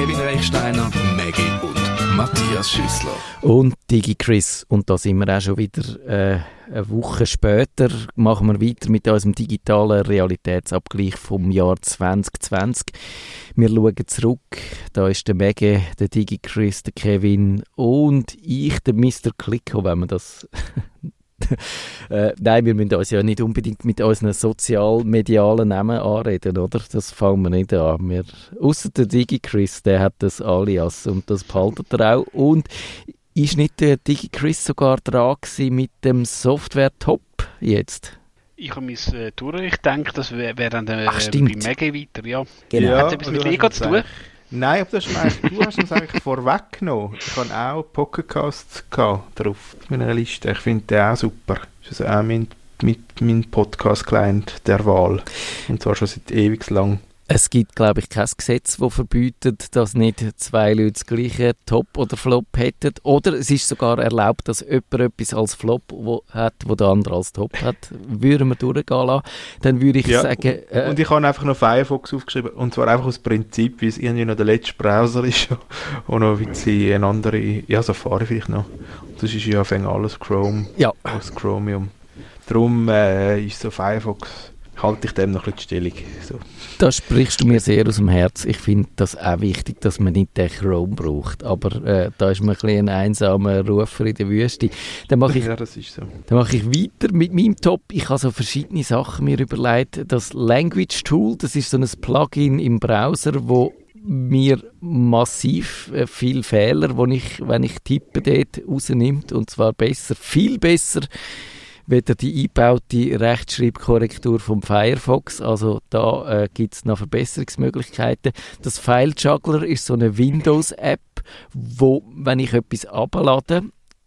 Kevin Reichsteiner, Maggie und Matthias Schüssler. Und DigiChris. Und da sind wir auch schon wieder äh, eine Woche später. Machen wir weiter mit unserem digitalen Realitätsabgleich vom Jahr 2020. Wir schauen zurück. Da ist der Maggie, der DigiChris, der Kevin und ich, der Mr. Klicko, wenn man das äh, nein, wir müssen uns ja nicht unbedingt mit unseren sozial-medialen Namen anreden, oder? Das fangen wir nicht an. Wir, ausser der DigiChris, der hat das Alias und das behaltet er auch. Und ist nicht der DigiChris sogar dran mit dem Software-Top jetzt? Ich habe mich äh, durch. Ich denke, das wäre wär dann äh, Ach, bei Mega weiter, ja. Genau. Ja, Hat es etwas mit Ego zu tun? Nein, aber das eigentlich, du hast uns eigentlich vorweggenommen. Ich habe auch Pocketcasts drauf auf meiner Liste. Ich finde den auch super. Das ist also auch mein, mein, mein Podcast-Client der Wahl. Und zwar schon seit ewig lang. Es gibt, glaube ich, kein Gesetz, das verbietet, dass nicht zwei Leute das gleiche Top oder Flop hätten. Oder es ist sogar erlaubt, dass jemand etwas als Flop wo, hat, wo der andere als Top hat. Würden wir durchgehen lassen, dann würde ich Ja, sagen... Äh, Und ich habe einfach noch Firefox aufgeschrieben. Und zwar einfach aus Prinzip, weil es irgendwie noch der letzte Browser ist. Und noch ein bisschen eine andere, ja, Safari vielleicht noch. Und das ist ja fängt alles Chrome ja, aus Chromium. Darum äh, ist so Firefox, halte ich dem noch ein bisschen die Stellung. So. da sprichst du mir sehr aus dem Herz. Ich finde das auch wichtig, dass man nicht den Chrome braucht. Aber äh, da ist man ein, bisschen ein einsamer Rufer in der Wüste. Dann mache ich ja, das ist so. Dann mache ich weiter mit meinem Top. Ich habe so verschiedene Sachen mir überlegt. Das Language Tool, das ist so ein Plugin im Browser, wo mir massiv äh, viel Fehler, wo ich, wenn ich tippe, dort rausnimmt. Und zwar besser, viel besser, weder die eingebaute Rechtschreibkorrektur vom Firefox. Also da äh, gibt es noch Verbesserungsmöglichkeiten. Das File Juggler ist so eine Windows-App, wo, wenn ich etwas ablade,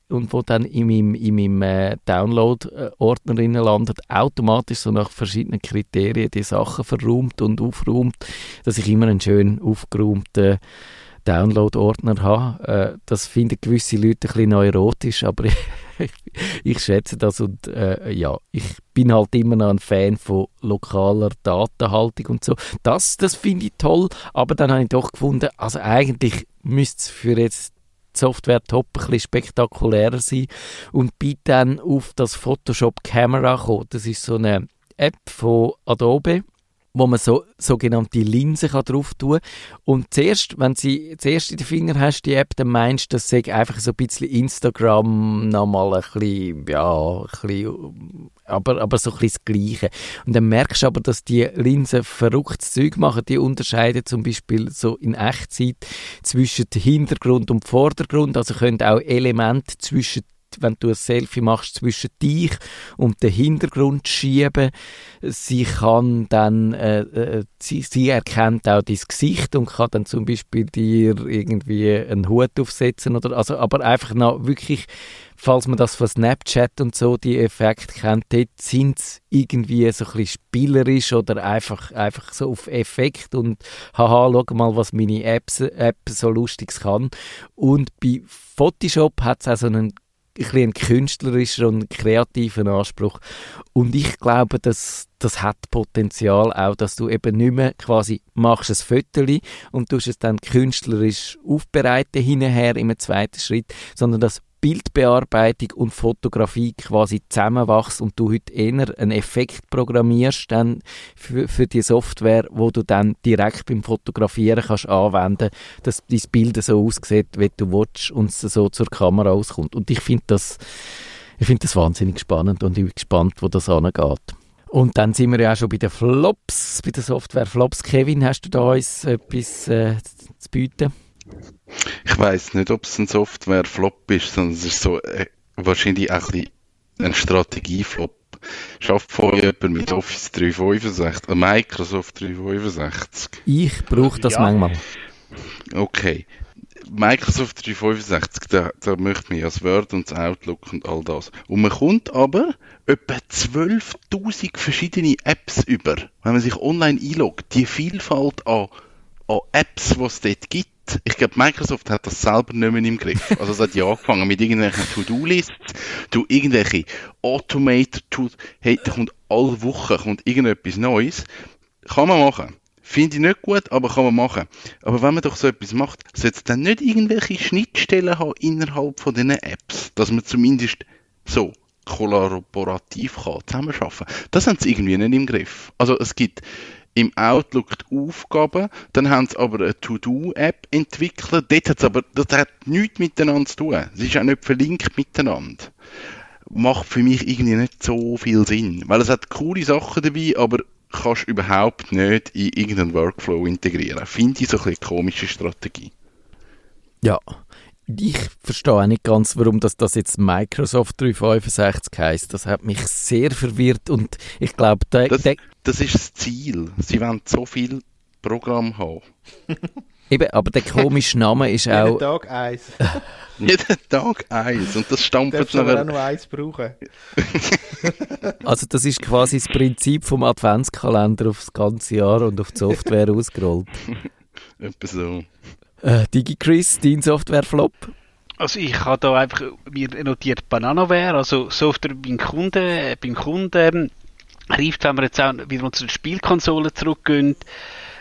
und wo dann in meinem, in meinem äh, Download-Ordner landet, automatisch so nach verschiedenen Kriterien die Sachen verräumt und aufräumt, dass ich immer einen schön aufgeräumten Download-Ordner habe. Äh, das finden gewisse Leute ein bisschen neurotisch, aber ich, schätze das und äh, ja, ich bin halt immer noch ein Fan von lokaler Datenhaltung und so. Das, das finde ich toll, aber dann habe ich doch gefunden, also eigentlich müsste es für jetzt Software top ein bisschen spektakulärer sein und bin dann auf das Photoshop Camera gekommen. Das ist so eine App von Adobe, wo man so sogenannte Linsen kann drauf tun und zuerst, wenn sie zuerst in den Finger hast die App, dann meinst du, das sei einfach so ein bisschen Instagram nochmal ein bisschen, ja, ein bisschen, aber, aber so ein bisschen das Gleiche. Und dann merkst du aber, dass die Linsen verrücktes Zeug machen. Die unterscheiden zum Beispiel so in Echtzeit zwischen Hintergrund und Vordergrund, also können auch Elemente zwischen wenn du ein Selfie machst, zwischen dich und den Hintergrund schieben. Sie kann dann, äh, äh, sie, sie erkennt auch dein Gesicht und kann dann zum Beispiel dir irgendwie einen Hut aufsetzen oder, also, aber einfach noch wirklich, falls man das von Snapchat und so, die Effekte kennt, dort sind sie irgendwie so ein bisschen spielerisch oder einfach, einfach so auf Effekt und haha, schau mal, was meine Apps, App so Lustiges kann. Und bei Photoshop hat es auch so einen ein bisschen einen künstlerischen und kreativen Anspruch. Und ich glaube, dass das hat Potenzial auch, dass du eben nicht mehr quasi machst ein Foto und tust es dann künstlerisch aufbereiten hinterher im zweiten Schritt, sondern dass Bildbearbeitung und Fotografie quasi zusammenwachsen und du heute eher einen Effekt programmierst dann für, für die Software, wo du dann direkt beim Fotografieren kannst anwenden, dass dein Bild so aussieht, wie du willst und es so zur Kamera auskommt. Und ich finde das, ich das wahnsinnig spannend und ich bin gespannt, wo das angeht. Und dann sind wir ja auch schon bei den Flops, bei der Software Flops. Kevin, hast du da uns etwas äh, zu bieten? Ich weiß nicht, ob es ein Software-Flop ist, sondern es ist so äh, wahrscheinlich auch ein, ein Strategie-Flop. Schafft vorher jemand mit Office 365, äh, Microsoft 365? Ich brauche das Ja. manchmal. Okay. Microsoft 365, da, da möchte man ja das Word und das Outlook und all das. Und man kommt aber etwa 12.000 verschiedene Apps über, wenn man sich online einloggt. Die Vielfalt an, an Apps, die es dort gibt. Ich glaube, Microsoft hat das selber nicht mehr im Griff. Also es hat ja angefangen mit irgendwelchen To-Do-Lists, du irgendwelche Automated To, hey, da kommt alle Wochen kommt irgendetwas Neues. Kann man machen. Finde ich nicht gut, aber kann man machen. Aber wenn man doch so etwas macht, sollte es dann nicht irgendwelche Schnittstellen haben innerhalb von diesen Apps, dass man zumindest so kollaborativ kann zusammenarbeiten. Das haben sie irgendwie nicht im Griff. Also es gibt im Outlook die Aufgaben, dann haben sie aber eine To-Do-App entwickelt. Dort hat es aber, das hat nichts miteinander zu tun. Es ist auch nicht verlinkt miteinander. Macht für mich irgendwie nicht so viel Sinn, weil es hat coole Sachen dabei, aber kannst überhaupt nicht in irgendeinen Workflow integrieren. Finde ich so ein bisschen komische Strategie. Ja, ich verstehe auch nicht ganz, warum das, das jetzt Microsoft 365 heisst. Das hat mich sehr verwirrt und ich glaube, der, Das, der, das ist das Ziel. Sie wollen so viel Programm haben. eben, aber der komische Name ist Jeden auch, Tag eins. Jeden Tag eins. Und das stampft Darfst aber auch nachher. nur eins brauchen. also das ist quasi das Prinzip vom Adventskalender aufs ganze Jahr und auf die Software ausgerollt. Etwa so. Äh, DigiChris, dein Software-Flop? Also ich habe da einfach mir notiert Bananaware, also Software beim Kunden, beim Kunden reift, wenn wir jetzt auch wieder zu den Spielkonsolen zurückgehen.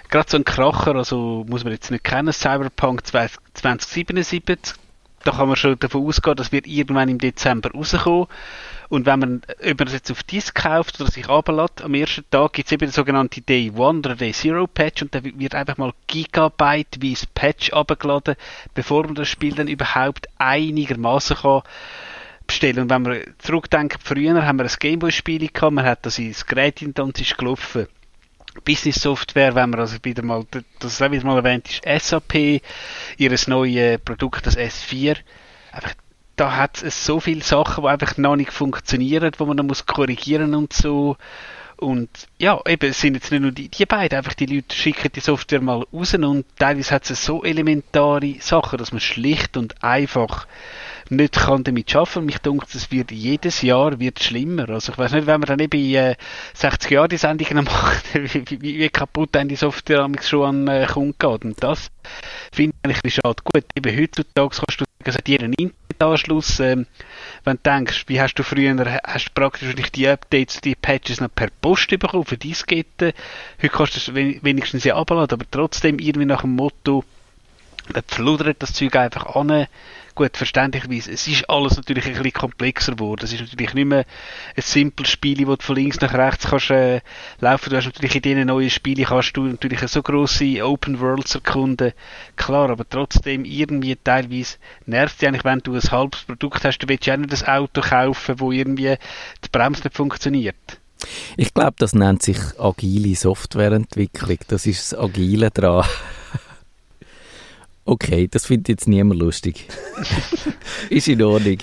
Gerade so ein Kracher, also muss man jetzt nicht kennen, Cyberpunk 2077, da kann man schon davon ausgehen, das wird irgendwann im Dezember rauskommen. Und wenn man, ob man das jetzt auf Disk kauft oder sich runterlässt, am ersten Tag gibt es eben den sogenannten Day One oder Day Zero Patch und da wird einfach mal Gigabyte-weise Patch runtergeladen, bevor man das Spiel dann überhaupt einigermaßen kann. Und wenn wir zurückdenken, früher haben wir ein Gameboy-Spiel gehabt, man hat das ins Gerät und es ist gelaufen. Business Software, wenn man also wieder mal, das auch wieder mal erwähnt ist, SAP, ihres neue Produkt, das S4, einfach da hat es so viele Sachen, die einfach noch nicht funktionieren, wo man dann muss korrigieren und so. Und ja, eben, es sind jetzt nicht nur die, die beiden, einfach die Leute schicken die Software mal raus und teilweise hat es so elementare Sachen, dass man schlicht und einfach nicht kann damit arbeiten. Mich denkt, es wird jedes Jahr wird schlimmer. Also ich weiß nicht, wenn man dann eben äh, 60 Jahren die Sendungen macht, wie, wie, wie kaputt dann die Software schon an äh, Kunden geht. Und das finde ich eigentlich schade. Gut, eben heutzutage kannst du sagen, es hat Internetanschluss. Ähm, wenn du denkst, wie hast du früher, hast du praktisch die Updates, die Patches noch per Post bekommen, für Disketten. Heute kannst du es wen- wenigstens ja abladen, aber trotzdem irgendwie nach dem Motto, dann fludert das Zeug einfach an. Gut, verständlicherweise, es ist alles natürlich ein bisschen komplexer geworden. Es ist natürlich nicht mehr ein simples Spiel, wo du von links nach rechts kannst äh, laufen. Du hast natürlich in diesen neuen Spielen kannst du natürlich so grosse Open Worlds erkunden. Klar, aber trotzdem irgendwie teilweise nervt es eigentlich, wenn du ein halbes Produkt hast. Du willst ja auch nicht ein Auto kaufen, wo irgendwie die Bremse nicht funktioniert. Ich glaube, das nennt sich agile Softwareentwicklung. Das ist das Agile dran. Okay, das findet jetzt niemand lustig. ist in Ordnung.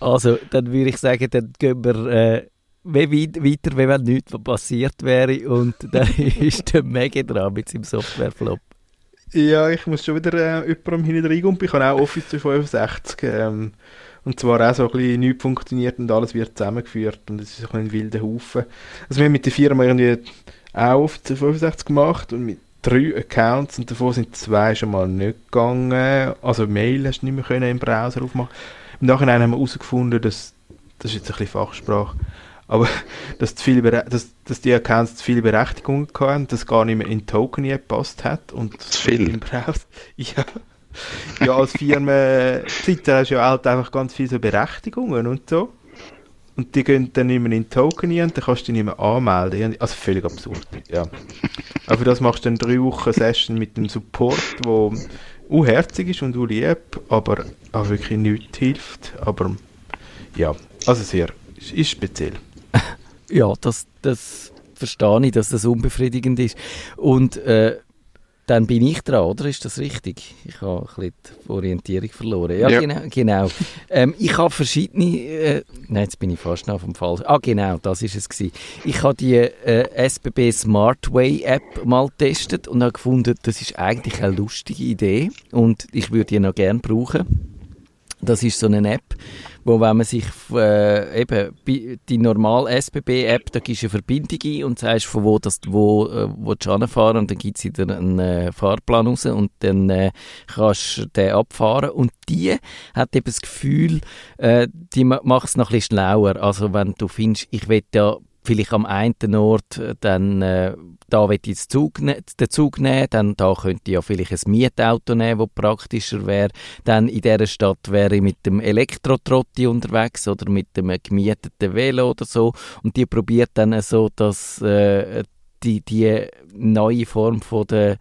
Also, dann würde ich sagen, dann gehen wir äh, weiter, wie wenn nichts passiert wäre. Und dann ist der Mega dran mit seinem Softwareflop. Ja, ich muss schon wieder äh, jemandem hinten reingumpen. Ich habe auch Office 365. Ähm, und zwar auch so ein bisschen nichts funktioniert und alles wird zusammengeführt. Und es ist so ein, bisschen ein wilder Haufen. Also wir haben mit der Firma irgendwie auch Office 365 gemacht und mit drei Accounts und davon sind zwei schon mal nicht gegangen. Also Mail hast du nicht mehr können im Browser aufmachen. Im Nachhinein haben wir herausgefunden, dass, das ist jetzt ein bisschen Fachsprache, aber dass, zu Bere dass, dass die Accounts zu viele Berechtigungen hatten, dass gar nicht mehr in Token gepasst hat. Und Zu viel? Im Browser, ja. ja, als Firmenseite hast du ja halt einfach ganz viele so Berechtigungen und so. Und die gehen dann nicht mehr in Token rein und dann kannst du dich nicht mehr anmelden. Also völlig absurd, ja. Aber für das machst du dann drei Wochen Session mit dem Support, wo unherzig ist und lieb, aber auch wirklich nichts hilft. Aber ja, also sehr, ist, ist speziell. Ja, das, das verstehe ich, dass das unbefriedigend ist. Und äh, dann bin ich dran, oder? Ist das richtig? Ich habe ein bisschen die Orientierung verloren. Ja, Ja. genau. genau. ähm, ich habe verschiedene... Äh, nein, jetzt bin ich fast noch auf dem Fall. Ah, genau, das ist es gewesen. Ich habe die äh, SBB Smartway App mal getestet und habe gefunden, das ist eigentlich eine lustige Idee und ich würde die noch gerne brauchen. Das ist so eine App, wo wenn man sich äh, eben die normale SBB-App, da gibst du eine Verbindung ein und sagst, von wo das wo, äh, wo du hinfahren und dann gibt es dir einen äh, Fahrplan raus und dann äh, kannst du den abfahren und die hat eben das Gefühl, äh, die ma- macht es noch ein bisschen schlauer. Also wenn du findest, ich will ja vielleicht am einen Ort äh, dann äh, da will ich Zug ne den Zug nehmen, dann da könnte ich ja vielleicht ein Mietauto nehmen, das praktischer wäre. Dann in dieser Stadt wäre ich mit dem Elektrotrotti unterwegs oder mit dem gemieteten Velo oder so und die probiert dann so, dass äh, die, die neue Form von der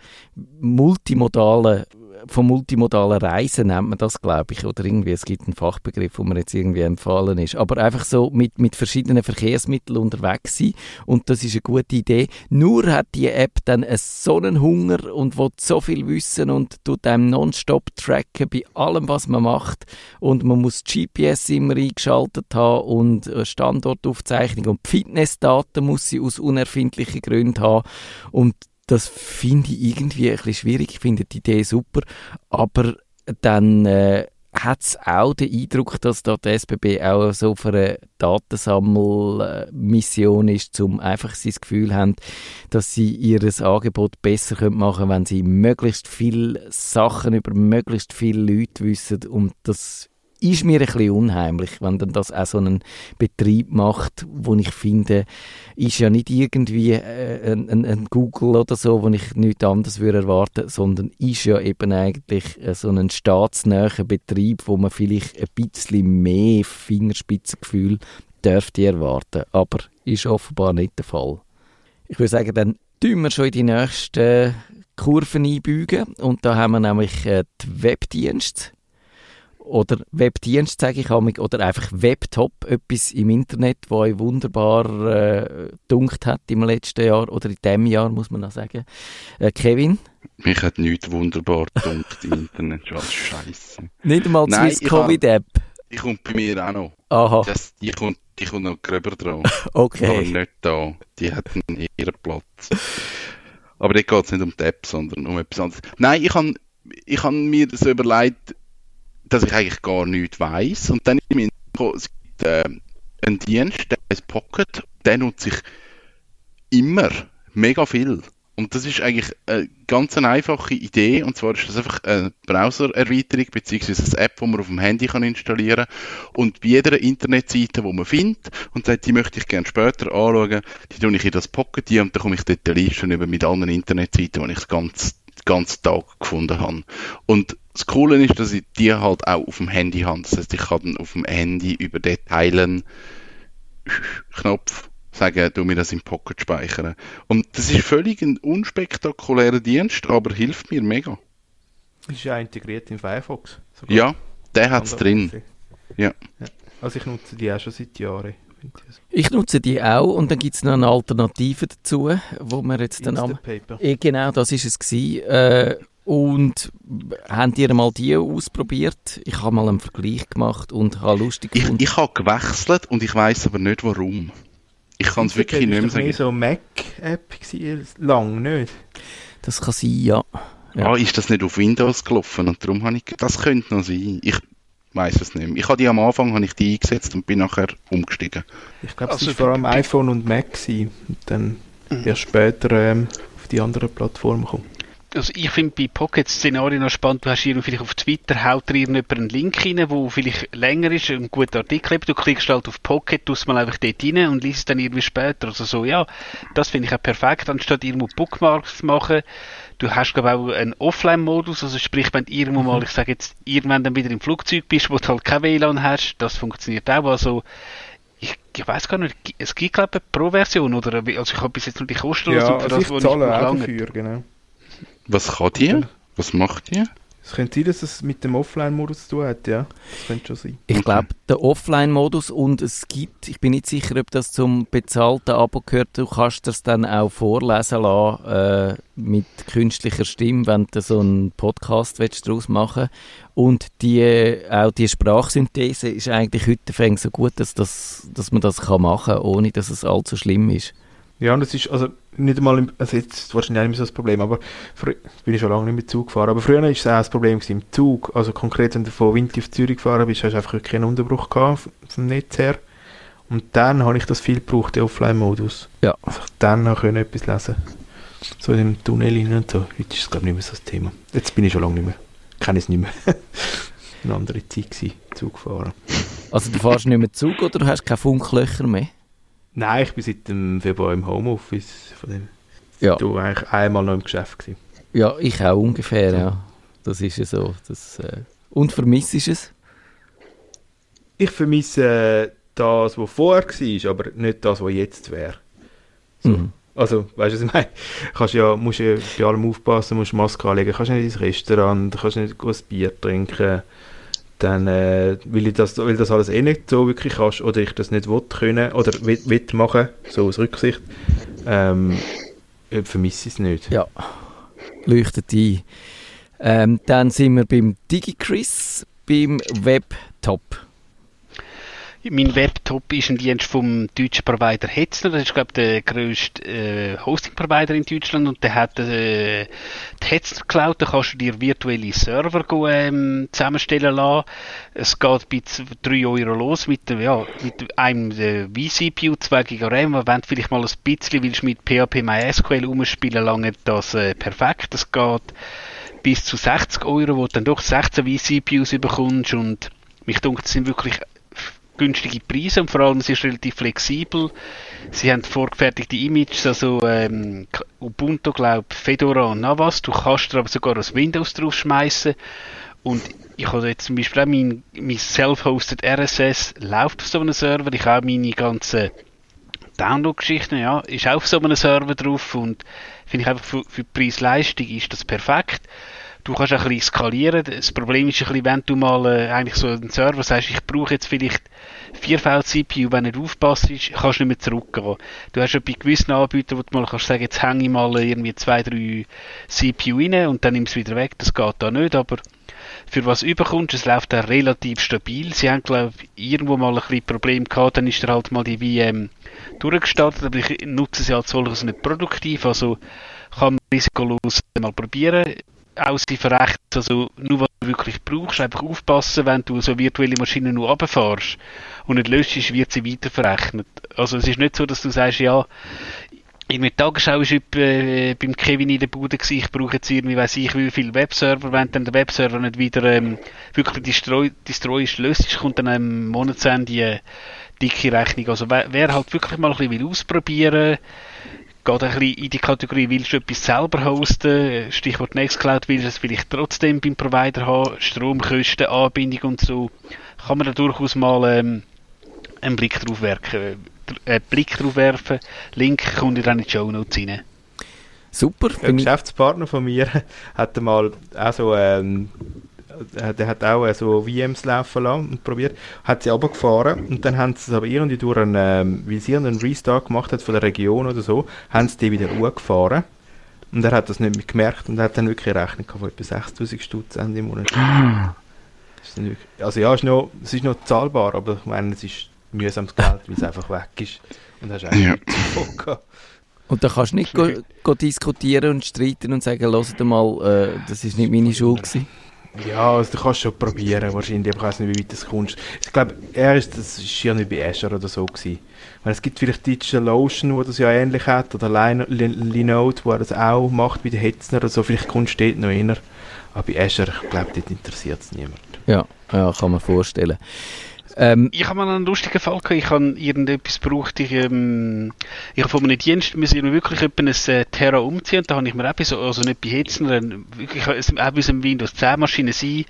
multimodalen vom multimodalen Reisen nennt man das, glaube ich, oder irgendwie, es gibt einen Fachbegriff, wo mir jetzt irgendwie empfallen ist, aber einfach so mit, mit verschiedenen Verkehrsmitteln unterwegs sein und das ist eine gute Idee. Nur hat die App dann einen so einen Hunger und will so viel wissen und tut einem nonstop tracken bei allem, was man macht. Und man muss GPS immer eingeschaltet haben und Standortaufzeichnung und Fitnessdaten muss sie aus unerfindlichen Gründen haben. Und das finde ich irgendwie ein bisschen schwierig. Ich finde die Idee super, aber dann äh, hat es auch den Eindruck, dass da die SBB auch so auf einer Datensammelmission ist, um einfach das Gefühl haben, dass sie ihr Angebot besser machen können, wenn sie möglichst viele Sachen über möglichst viele Leute wissen und das ist mir ein bisschen unheimlich, wenn dann das auch so einen Betrieb macht, wo ich finde, ist ja nicht irgendwie äh, ein, ein, ein, Google oder so, wo ich nichts anderes würde erwarten, sondern ist ja eben eigentlich äh, so ein staatsnäher Betrieb, wo man vielleicht ein bisschen mehr Fingerspitzengefühl dürfte erwarten, aber ist offenbar nicht der Fall. Ich würde sagen, dann tun wir schon in die nächsten Kurven einbügen und da haben wir nämlich äh, die Webdienste oder Webdienst, sage ich einmal, oder einfach Webtop, etwas im Internet, wo euch wunderbar äh, hat im letzten Jahr oder in diesem Jahr, muss man noch sagen. Äh, Kevin? Mich hat nichts wunderbar dunkt im Internet, schon Scheiße. Nicht einmal die Swiss Covid-App? Die kommt bei mir auch noch. Aha. Das, die, kommt, die kommt noch gröber dran. okay. Die nicht da. Die hat einen eher Platz. Aber dort geht es nicht um die App, sondern um etwas anderes. Nein, ich habe ich hab mir so überlegt, dass ich eigentlich gar nichts weiß. Und dann ist mir es gibt äh, einen Dienst, der heißt Pocket, den nutze ich immer, mega viel. Und das ist eigentlich eine ganz eine einfache Idee. Und zwar ist das einfach eine Browser-Erweiterung bzw. eine App, die man auf dem Handy kann installieren kann. Und bei jeder Internetseite, die man findet und sagt, die möchte ich gerne später anschauen, die tue ich in das Pocket ein und dann komme ich dort eine Liste über mit allen Internetseiten, die ich ganz ganzen Tag gefunden habe. Und das Coole ist, dass ich die halt auch auf dem Handy habe. Das heißt, ich kann dann auf dem Handy über den Teilen Knopf sagen, du mir das im Pocket speichern. Und das ist völlig ein unspektakulärer Dienst, aber hilft mir mega. Ist ja integriert in Firefox. Sogar. Ja, der hat es drin. Ja. ja. Also ich nutze die auch schon seit Jahren. Ich nutze die auch und dann gibt es noch eine Alternative dazu, wo wir jetzt dann am... Eh, genau, das ist es gewesen. Äh, und habt ihr mal die ausprobiert? Ich habe mal einen Vergleich gemacht und habe lustig gefunden. Ich, ich habe gewechselt und ich weiß aber nicht warum. Ich kann es wirklich nicht mehr sagen. Das war so Mac-App lang, nicht? Das kann sein, ja. ja. Ah, ist das nicht auf Windows gelaufen und darum habe ich... Das könnte noch sein. Ich weiß es nicht mehr. Ich habe die am Anfang habe ich die eingesetzt und bin nachher umgestiegen. Ich glaube, also es war vor allem iPhone und Mac gewesen, und dann mhm. erst später ähm, auf die anderen Plattformen gekommen also ich finde bei Pocket-Szenarien noch spannend, du hast hier vielleicht auf Twitter, haut dir irgendjemand einen Link rein, der vielleicht länger ist, ein guter Artikel, du klickst halt auf Pocket, tust mal einfach dort rein und liest es dann irgendwie später. Also so, ja, das finde ich auch perfekt, anstatt irgendwo Bookmarks zu machen. Du hast, glaube ich, auch einen Offline-Modus, also sprich, wenn du irgendwo mal, mhm. ich sage jetzt, irgendwann dann wieder im Flugzeug bist, wo du halt kein WLAN hast, das funktioniert auch, also ich, ich weiß gar nicht, es gibt glaube ich eine Pro-Version, oder, also ich habe bis jetzt nur die Kosten ja, also das, ich zahle auch dafür, genau. Was kann die? Was macht die? Es könnte sein, dass es mit dem Offline-Modus zu tun hat, ja. Das könnte schon sein. Ich glaube, der Offline-Modus und es gibt, ich bin nicht sicher, ob das zum bezahlten Abo gehört, du kannst das dann auch vorlesen lassen äh, mit künstlicher Stimme, wenn du so einen Podcast daraus machen Und die, auch die Sprachsynthese ist eigentlich heute so gut, dass, das, dass man das kann machen kann, ohne dass es allzu schlimm ist. Ja, und es ist also nicht einmal, im, also jetzt wahrscheinlich nicht mehr so das Problem, aber früher, bin ich schon lange nicht mit Zug gefahren, aber früher war es auch das Problem im Zug, also konkret, wenn du von Winti auf Zürich gefahren bist, hast du einfach keinen Unterbruch gehabt vom Netz her. Und dann habe ich das viel gebraucht, den Offline-Modus. Ja. Also dann können etwas lesen. So in dem Tunnel rein und so. Heute ist es glaube ich nicht mehr so das Thema. Jetzt bin ich schon lange nicht mehr. Kenne es nicht mehr. Eine andere Zeit gewesen, Zug fahren. Also du fährst nicht mehr Zug oder du hast keine Funklöcher mehr? Nein, ich bin seit dem Februar im Homeoffice. Von dem Ja. du eigentlich einmal noch im Geschäft gewesen. Ja, ich auch ungefähr, ja. Das ist ja so. Das, äh, und vermisst ist es? Ich vermisse äh, das, was vorher war, aber nicht das, was jetzt wäre. So. Mhm. Also, weißt du, was ich meine? Kannst ja, musst ja bei allem aufpassen, musst Maske anlegen, kannst nicht ins Restaurant, kannst nicht ein Bier trinken. Dann, äh, weil, ich das, weil das alles eh nicht so wirklich kannst, oder ich das nicht will können, oder will, will machen, so aus Rücksicht, ähm, äh, vermisse ich es nicht. Ja, leuchtet ein. Ähm, dann sind wir beim DigiChris, beim Webtop. Mein Webtop ist ein Dienst vom deutschen Provider Hetzner. Das ist, glaube ich, der grösste äh, Hosting-Provider in Deutschland. Und der hat äh, die Hetzner Cloud. Da kannst du dir virtuelle Server go, ähm, zusammenstellen lassen. Es geht bei 3 Euro los mit, ja, mit einem äh, vCPU, 2 GB RAM. Wenn du vielleicht mal ein bisschen willst mit PHP MySQL umspielen, lange das äh, perfekt. Das geht bis zu 60 Euro, wo du dann doch 16 vCPUs bekommst. Und mich denke, das sind wirklich günstige Preise und vor allem sie ist relativ flexibel. Sie haben vorgefertigte Images, also ähm, Ubuntu, glaube Fedora und Navas. Du kannst dir aber sogar aus Windows draufschmeißen. Und ich habe jetzt zum Beispiel auch mein, mein self-hosted RSS läuft auf so einem Server. Ich habe meine ganzen Download-Geschichten, ja, ist auch auf so einem Server drauf und finde ich einfach für, für Preis-Leistung ist das perfekt. Du kannst auch ein bisschen skalieren. Das Problem ist ein bisschen, wenn du mal äh, eigentlich so einen Server sagst, ich brauche jetzt vielleicht 4 CPU, wenn du nicht aufpasst, kannst du nicht mehr zurückgehen. Du hast ja bei gewissen Anbietern, wo du mal kannst sagen, jetzt hänge ich mal irgendwie 2, 3 CPU rein und dann nimmst du wieder weg. Das geht da nicht, aber für was überkommst, es läuft da relativ stabil. Sie haben, glaube ich, irgendwo mal ein bisschen Problem gehabt, dann ist da halt mal die VM durchgestartet, aber ich nutze sie als solches nicht produktiv, also kann man risikolos mal probieren. Auch sie verrechnet, also nur was du wirklich brauchst, einfach aufpassen, wenn du so virtuelle Maschinen nur runterfährst und nicht löschst, wird sie weiter verrechnet. Also es ist nicht so, dass du sagst, ja, in der Tagesschau war äh, beim Kevin in der Bude gewesen, ich brauche jetzt irgendwie, weiss ich, wie viel Webserver, wenn dann der Webserver nicht wieder ähm, wirklich destroy, destroyed löst, kommt dann am Monatsende eine dicke Rechnung. Also wer, wer halt wirklich mal ein bisschen will ausprobieren geht ein bisschen in die Kategorie, willst du etwas selber hosten, Stichwort Nextcloud, willst du es vielleicht trotzdem beim Provider haben, Stromkosten, Anbindung und so, kann man da durchaus mal ähm, einen Blick drauf werfen. Einen Blick drauf werfen. Link kommt dann in die Show Notes rein. Super. Ein Geschäftspartner von mir hat mal auch so ähm, der hat auch so VMs laufen lassen und probiert, hat sie runtergefahren und dann haben sie es aber irgendwie durch einen, ähm, weil sie einen Restart gemacht hat von der Region oder so, haben sie die wieder hochgefahren und er hat das nicht mehr gemerkt und hat dann wirklich eine Rechnung von etwa 6000 Stutz Ende im Monat. also ja, es ist, noch, es ist noch zahlbar, aber ich meine, es ist mühsames Geld, weil es einfach weg ist und hast eigentlich Ja. nichts Und da kannst du nicht go, go diskutieren und streiten und sagen, hört mal, äh, das ist nicht meine Schuld gewesen. Ja, also du kannst schon probieren, wahrscheinlich, aber ich weiß nicht, wie weit das kommst. Ich glaube, er ist, das ist ja nicht bei Azure oder so gewesen. Weil es gibt vielleicht DigitalOcean, wo das ja ähnlich hat, oder Lin- Lin- Linode, wo er das auch macht, wie der Hetzner oder so, vielleicht kommst du dort noch inner. Aber bei Azure, ich glaube, dort interessiert es niemand. Ja, ja, kann man vorstellen. Ähm, Ich habe mal einen lustigen Fall gehabt. Ich habe irgendetwas gebraucht. Ich, ähm, ich habe von einem Dienst müssen ich wirklich etwa ein äh, Terra umziehen. Da habe ich mir so, also nicht bei Hetzen, wirklich so einem Windows 10 Maschine sein,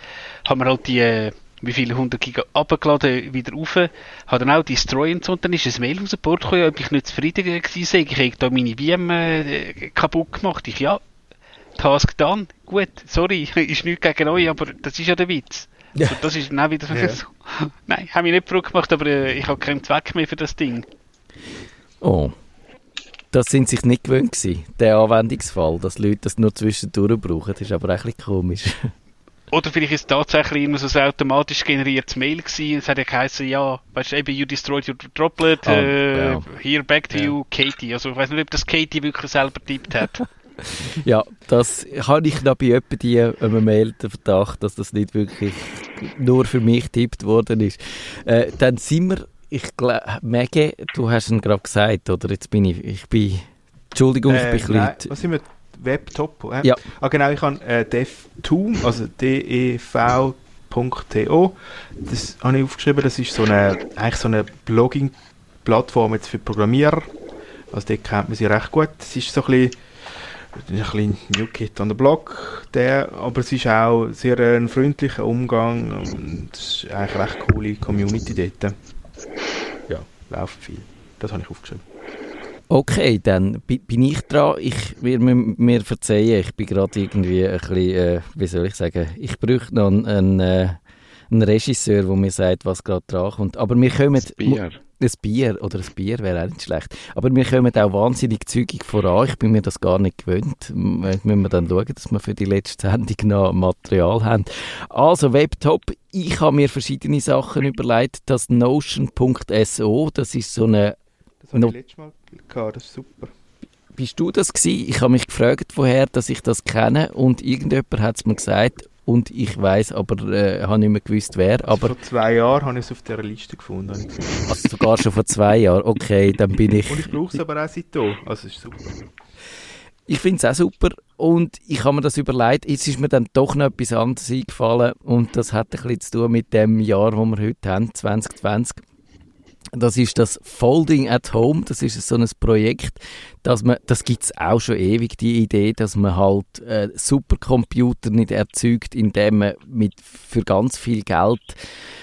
haben wir halt die, äh, wie viele 100 Giga abgeladen, wieder rauf, habe dann auch Destroy und so, und dann ist ein Mail aus dem Port gekommen, ob ich nicht zufrieden gewesen sei. Ich habe da meine VM äh, kaputt gemacht. Ich, ja, Task done. Gut, sorry, ist nichts gegen euch, aber das ist ja der Witz. Ja. Und das ist dann auch wieder Ja. so. Nein, habe ich nicht verrückt gemacht, aber äh, ich habe keinen Zweck mehr für das Ding. oh. Das sind sich nicht gewöhnt gewesen, der Anwendungsfall, dass Leute das nur zwischendurch brauchen. Das ist aber ein bisschen komisch. Oder vielleicht ist es tatsächlich immer so ein automatisch generiertes Mail gewesen. Es hat ja geheißen, ja, weißt du, eben, you destroyed your droplet, Ah, äh, ja. here back to Ja. you, Katie. Also ich weiß nicht, ob das Katie wirklich selber tippt hat. Ja, das habe ich da bei jemandem die einem den Verdacht, dass das nicht wirklich nur für mich getippt worden ist. Äh, dann sind wir, ich glaube, Mege, du hast ihn gerade gesagt, oder? Jetzt bin ich, ich bin, Entschuldigung, ich bin Äh, bisschen... nein, was sind wir? Webtop? Äh? Ja. Ah, genau, ich habe äh, DevToom, also D-E-V.to. Das habe ich aufgeschrieben, das ist so eine, eigentlich so eine Blogging Plattform jetzt für Programmierer. Also dort kennt man sie recht gut. Es ist so ein bisschen, ein bisschen New Kid on the Block, der, aber es ist auch sehr ein freundlicher Umgang und es ist eigentlich eine recht coole Community dort. Ja, läuft viel. Das habe ich aufgeschrieben. Okay, dann bi- bin ich dran. Ich will mir, mir verzeihen, ich bin gerade irgendwie ein bisschen, äh, wie soll ich sagen, ich bräuchte noch einen, einen, äh, einen Regisseur, der mir sagt, was gerade dran kommt. Aber wir kommen... Das Bier. Ein Bier oder ein Bier wäre auch nicht schlecht. Aber wir kommen auch wahnsinnig zügig voran. Ich bin mir das gar nicht gewöhnt. Müssen wir dann schauen, dass wir für die letzte Sendung noch Material haben. Also, Webtop. Ich habe mir verschiedene Sachen überlegt. Das Notion.so, das ist so eine Das habe ich letztes Mal gehabt, das ist super. bist du das gewesen? Ich habe mich gefragt, woher dass ich das kenne und irgendjemand hat es mir gesagt und ich weiß aber, äh, habe nicht mehr gewusst, wer, aber Vor zwei Jahren habe ich es auf dieser Liste gefunden. also sogar schon vor zwei Jahren. Okay, dann bin ich... Und ich brauche es aber auch seitdem. Also es ist super. Ich finde es auch super und ich habe mir das überlegt, jetzt ist mir dann doch noch etwas anderes eingefallen und das hat ein bisschen zu tun mit dem Jahr, wo wir heute haben, 2020. Das ist das Folding at Home, das ist so ein Projekt, dass man, das gibt es auch schon ewig, die Idee, dass man halt äh, Supercomputer nicht erzeugt, indem man mit, für ganz viel Geld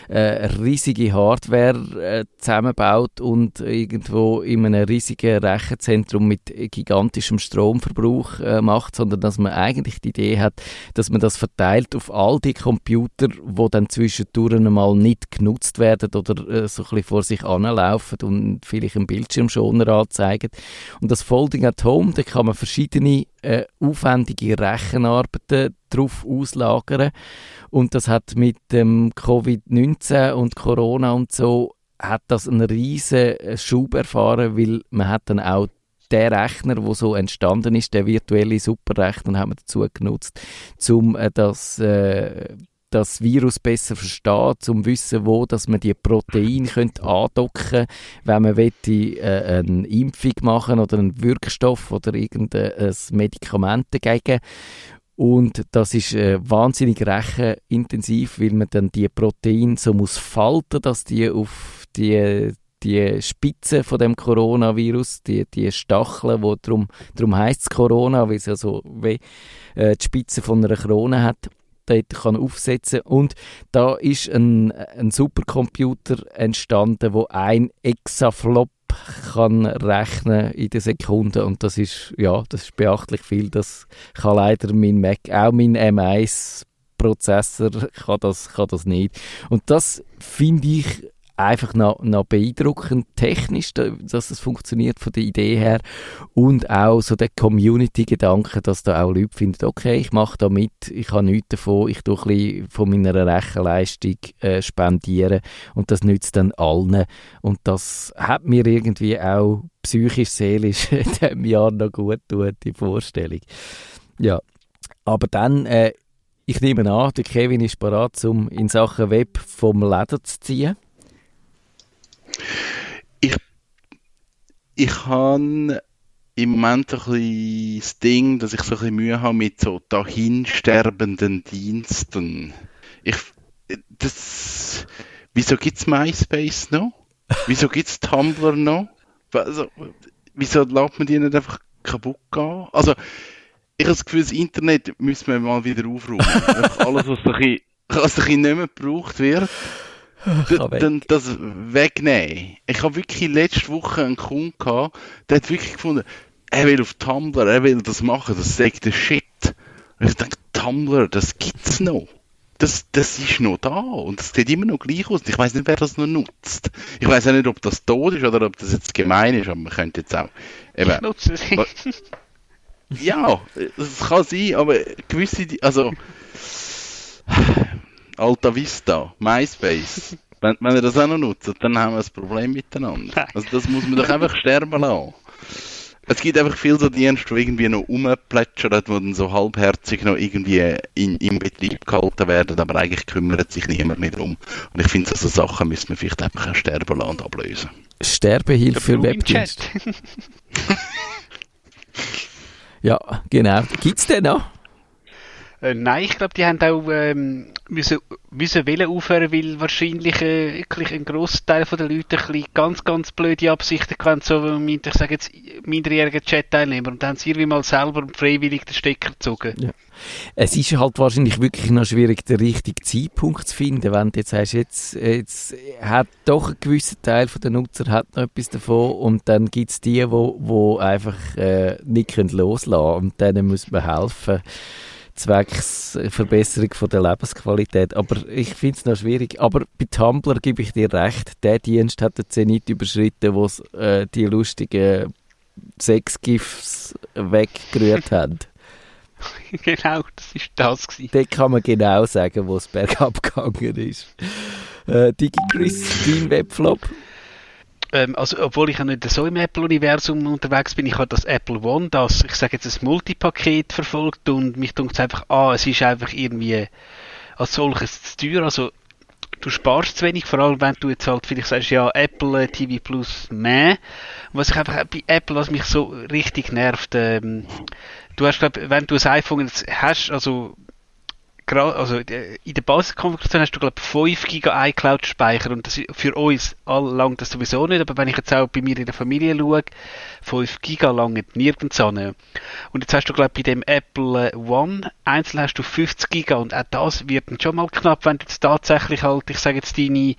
äh, riesige Hardware äh, zusammenbaut und irgendwo in einem riesigen Rechenzentrum mit gigantischem Stromverbrauch äh, macht, sondern dass man eigentlich die Idee hat, dass man das verteilt auf all die Computer, wo dann zwischendurch einmal nicht genutzt werden oder äh, so ein bisschen vor sich anlaufen und vielleicht einen Bildschirmschoner anzeigen. Und das Folding at Home, da kann man verschiedene äh, aufwendige Rechenarbeiten drauf auslagern und das hat mit dem Covid-19 und Corona und so hat das einen riesen äh, Schub erfahren, weil man hat dann auch der Rechner, wo so entstanden ist, der virtuelle Superrechner, haben wir dazu genutzt, um äh, das äh, das Virus besser verstehen, zum wissen, wo dass man die Proteine könnte andocken, wenn man wette, äh, eine Impfung machen oder einen Wirkstoff oder irgendein Medikament dagegen. Und das ist äh, wahnsinnig rechenintensiv, weil man dann die Proteine so muss falten, dass die auf die die Spitze von dem Coronavirus, die, die Stacheln, wo drum, drum heißt Corona, weil es ja so wie äh, die Spitze von einer Krone hat, dort kann aufsetzen und da ist ein, ein Supercomputer entstanden, wo ein Exaflop kann rechnen in der Sekunde und das ist ja das ist beachtlich viel. Das kann leider mein Mac, auch mein M1 Prozessor kann das, kann das nicht. Und das finde ich einfach noch, noch beeindruckend technisch, da- dass es funktioniert von der Idee her und auch so der Community-Gedanke, dass da auch Leute finden, okay, ich mache da mit, ich habe nichts davon, ich tue ein bisschen von meiner Rechenleistung äh, spendieren und das nützt dann allen und das hat mir irgendwie auch psychisch, seelisch in diesem Jahr noch gut tut, die Vorstellung. Ja, aber dann, äh, ich nehme an, der Kevin ist bereit, um in Sachen Web vom Leder zu ziehen. Ich habe im Moment ein das Ding, dass ich so ein Mühe habe mit so dahinsterbenden Diensten. Ich, das, wieso gibt's MySpace noch? Wieso gibt's Tumblr noch? Also, wieso lässt man die nicht einfach kaputt gehen? Also, ich habe das Gefühl, das Internet müssen wir mal wieder. Einfach alles, was ein bisschen, was ein bisschen nicht mehr gebraucht wird. Dann das wegnehmen. Ich habe wirklich letzte Woche einen Kunden gehabt, der hat wirklich gefunden, er will auf Tumblr, er will das machen, das sagt der Shit. Und ich denke, Tumblr, das gibt's noch. Das, das ist noch da und es sieht immer noch gleich aus. Ich weiß nicht, wer das noch nutzt. Ich weiß auch nicht, ob das tot ist oder ob das jetzt gemein ist, aber man könnte jetzt auch. Eben, Ich nutze. Was- ja, das kann sein, aber gewisse, also Alta Vista, MySpace, wenn, wenn ihr das auch noch nutzt, dann haben wir ein Problem miteinander. Nein. Also das muss man doch einfach sterben lassen. Es gibt einfach viel so Dienste, die irgendwie noch rumplätschern, die dann so halbherzig noch irgendwie in, im Betrieb gehalten werden, aber eigentlich kümmert sich niemand mehr drum. Und ich finde, so Sachen müssen wir vielleicht einfach auch sterben lassen und ablösen. Sterbehilfe für. Webdienste. Ja, genau. Gibt's den noch? Äh, nein, ich glaube, die haben auch ähm, müssen, müssen aufhören, weil wahrscheinlich äh, wirklich ein grosser Teil der Leute ein bisschen ganz, ganz blöde Absichten hatten, so wie ich sage jetzt minderjährige Chat-Teilnehmer und dann haben sie irgendwie mal selber freiwillig den Stecker gezogen. Ja. Es ist halt wahrscheinlich wirklich noch schwierig, den richtigen Zeitpunkt zu finden, wenn du jetzt sagst, jetzt, jetzt hat doch ein gewisser Teil der Nutzer hat noch etwas davon und dann gibt es die, wo, wo einfach äh, nicht loslassen können und denen muss man helfen zwecks Verbesserung von der Lebensqualität. Aber ich finde es noch schwierig. Aber bei Tumblr gebe ich dir recht, der Dienst hat den Zenit überschritten, wo äh, die lustigen Sex-GIFs weggerührt haben. genau, das ist das gewesen. Dort kann man genau sagen, wo es bergab gegangen ist. Äh, DigiChris, dein Webflop? Ähm, also, obwohl ich ja nicht so im Apple-Universum unterwegs bin, ich habe das Apple One, das, ich sage jetzt, ein Multipaket verfolgt und mich denkt einfach, ah, es ist einfach irgendwie als solches zu teuer, also du sparst zu wenig, vor allem wenn du jetzt halt vielleicht sagst, ja, Apple TV Plus mehr. Was ich einfach bei Apple, was mich so richtig nervt, ähm, du hast, glaub, wenn du ein iPhone jetzt hast, also also äh, in der Basiskonfiguration hast du glaube 5 GB iCloud Speicher und das für uns alle lang das sowieso nicht, aber wenn ich jetzt auch bei mir in der Familie schaue, 5 GB lange nirgends an. Und jetzt hast du glaube bei dem Apple One einzeln hast du 50 GB und auch das wird dann schon mal knapp, wenn du jetzt tatsächlich halt, ich sage jetzt deine,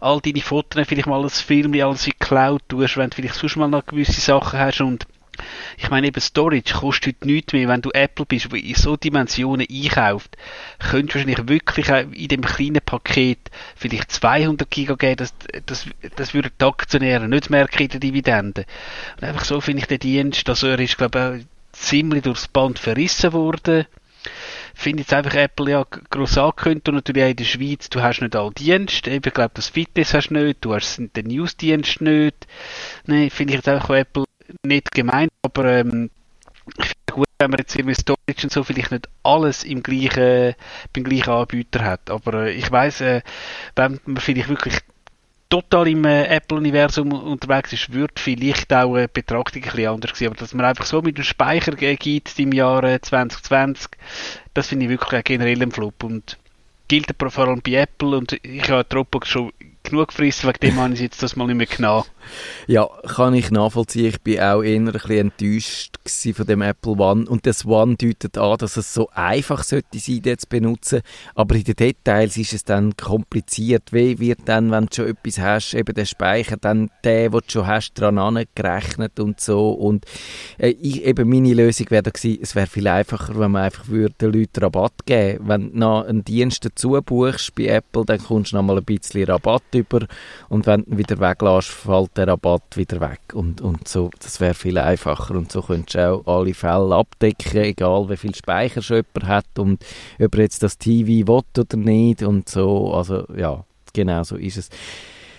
all deine Fotos vielleicht mal als Film, alles in Cloud tust, wenn du vielleicht sonst mal noch gewisse Sachen hast und ich meine eben Storage kostet heute nichts mehr, wenn du Apple bist, wo in so Dimensionen einkauft, könntest du wahrscheinlich wirklich in dem kleinen Paket vielleicht 200 Giga geben, das, das, das würde die Aktionäre nicht merken in der Dividende. Und einfach so finde ich den Dienst, also er ist glaube ich ziemlich durchs Band verrissen worden. Finde jetzt einfach Apple ja gross angekündigt und natürlich auch in der Schweiz, du hast nicht alle Dienste, ich glaube, das Fitness hast du nicht, du hast den Newsdienst nicht, nein, finde ich jetzt einfach Apple nicht gemeint, aber ähm, ich finde gut, wenn man jetzt irgendwie Storage und so vielleicht nicht alles im gleichen, beim gleichen Anbieter hat. Aber äh, ich weiß, äh, wenn man vielleicht wirklich total im äh, Apple-Universum unterwegs ist, wird vielleicht auch eine Betrachtung ein bisschen anders sein. Aber dass man einfach so mit dem Speicher geht im Jahr 2020, das finde ich wirklich generell ein Flop. Und gilt vor allem bei Apple und ich habe Dropbox schon genug gefressen, wegen dem habe ich jetzt das mal nicht mehr genommen. Ja, kann ich nachvollziehen. Ich bin auch eher ein bisschen enttäuscht von dem Apple One. Und das One deutet an, dass es so einfach sollte sein, das zu benutzen. Aber in den Details ist es dann kompliziert. Wie wird dann, wenn du schon etwas hast, eben der Speicher, dann der, den du schon hast, dran angerechnet und so. Und äh, ich, eben meine Lösung wäre gewesen, es wäre viel einfacher, wenn man einfach würde den Leuten Rabatt geben Wenn du noch einen Dienst dazu buchst bei Apple, dann kommst du noch mal ein bisschen Rabatt über. Und wenn du wieder weglässt, fällt der Rabatt wieder weg und, und so, das wäre viel einfacher und so könntest du auch alle Fälle abdecken, egal wie viel Speicher schon jemand hat und ob er jetzt das TV will oder nicht und so, also ja, genau so ist es.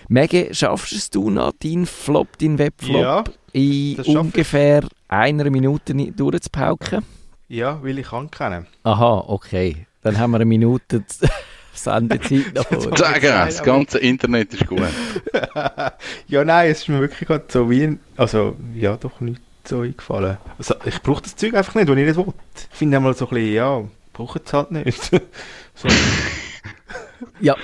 Mege, schaffst du noch deinen Flop, deinen Webflop ja, in ungefähr ich. einer Minute durchzupauken? Ja, will ich ankennen. Aha, okay. Dann haben wir eine Minute Sendezeit noch vor. Sagen, das ganze Internet ist gut. ja, nein, es ist mir wirklich gerade so wie, also, ja, doch nicht so eingefallen. Also, ich brauche das Zeug einfach nicht, wenn ich nicht will. Ich finde einmal so ein bisschen, ja, brauche es halt nicht. so. ja.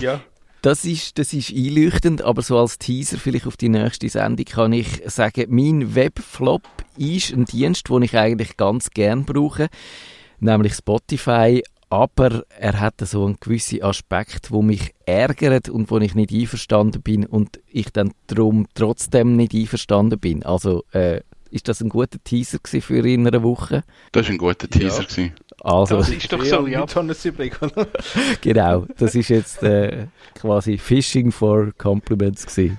Ja. Das ist, das ist einleuchtend, aber so als Teaser vielleicht auf die nächste Sendung kann ich sagen, mein Webflop ist ein Dienst, den ich eigentlich ganz gern brauche, nämlich Spotify, aber er hat so einen gewissen Aspekt, wo mich ärgert und wo ich nicht einverstanden bin und ich dann darum trotzdem nicht einverstanden bin. Also äh, ist das ein guter Teaser für in einer Woche? Das war ein guter Teaser. Ja. Also, das ist doch so, ja. genau, das ist jetzt äh, quasi Fishing for Compliments gewesen.